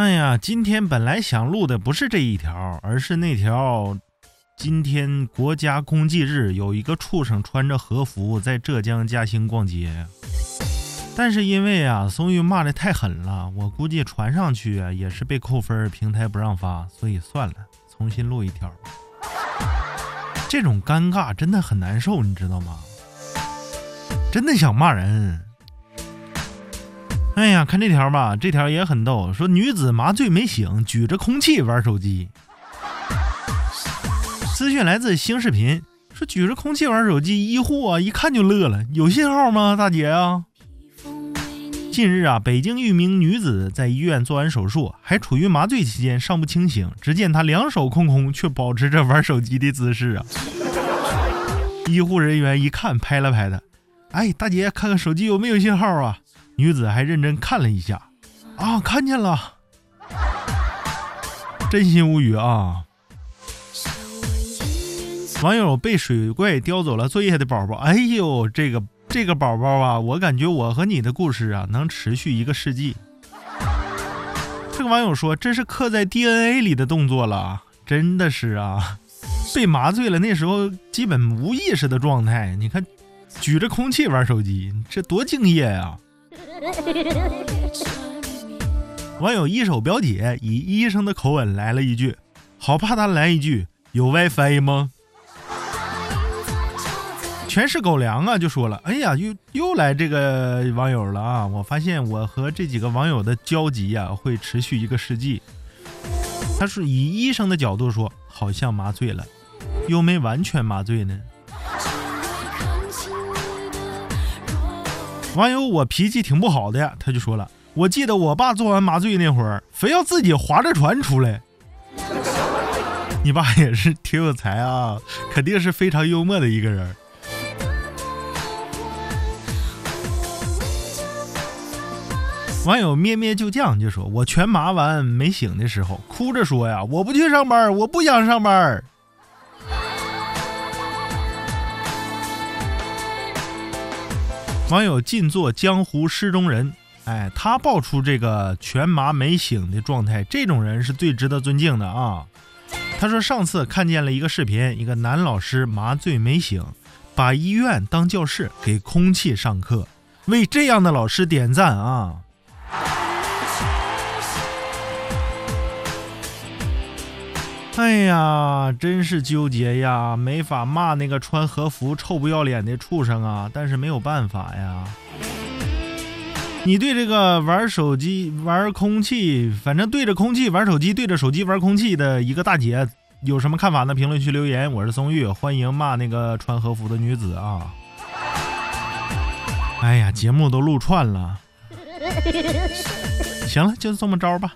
哎呀，今天本来想录的不是这一条，而是那条。今天国家公祭日，有一个畜生穿着和服在浙江嘉兴逛街。但是因为啊，宋玉骂的太狠了，我估计传上去也是被扣分，平台不让发，所以算了，重新录一条。这种尴尬真的很难受，你知道吗？真的想骂人。哎呀，看这条吧，这条也很逗，说女子麻醉没醒，举着空气玩手机。资讯来自新视频，说举着空气玩手机，医护啊一看就乐了，有信号吗，大姐啊？近日啊，北京一名女子在医院做完手术，还处于麻醉期间，尚不清醒。只见她两手空空，却保持着玩手机的姿势啊。医护人员一看，拍了拍她，哎，大姐，看看手机有没有信号啊？女子还认真看了一下，啊，看见了，真心无语啊。网友被水怪叼走了作业的宝宝，哎呦，这个这个宝宝啊，我感觉我和你的故事啊，能持续一个世纪。这个网友说，这是刻在 DNA 里的动作了，真的是啊，被麻醉了，那时候基本无意识的状态。你看，举着空气玩手机，这多敬业呀！网友一手表姐以医生的口吻来了一句，好怕他来一句有 WiFi 吗？全是狗粮啊！就说了，哎呀，又又来这个网友了啊！我发现我和这几个网友的交集呀，会持续一个世纪。他是以医生的角度说，好像麻醉了，又没完全麻醉呢。网友我脾气挺不好的呀，他就说了，我记得我爸做完麻醉那会儿，非要自己划着船出来。你爸也是挺有才啊，肯定是非常幽默的一个人。网友咩咩就酱就说：“我全麻完没醒的时候，哭着说呀，我不去上班，我不想上班。”网友尽做江湖失中人，哎，他爆出这个全麻没醒的状态，这种人是最值得尊敬的啊。他说上次看见了一个视频，一个男老师麻醉没醒，把医院当教室给空气上课，为这样的老师点赞啊！哎呀，真是纠结呀，没法骂那个穿和服臭不要脸的畜生啊！但是没有办法呀。你对这个玩手机、玩空气，反正对着空气玩手机、对着手机玩空气的一个大姐，有什么看法呢？评论区留言。我是松玉，欢迎骂那个穿和服的女子啊！哎呀，节目都录串了。行了，就这么着吧。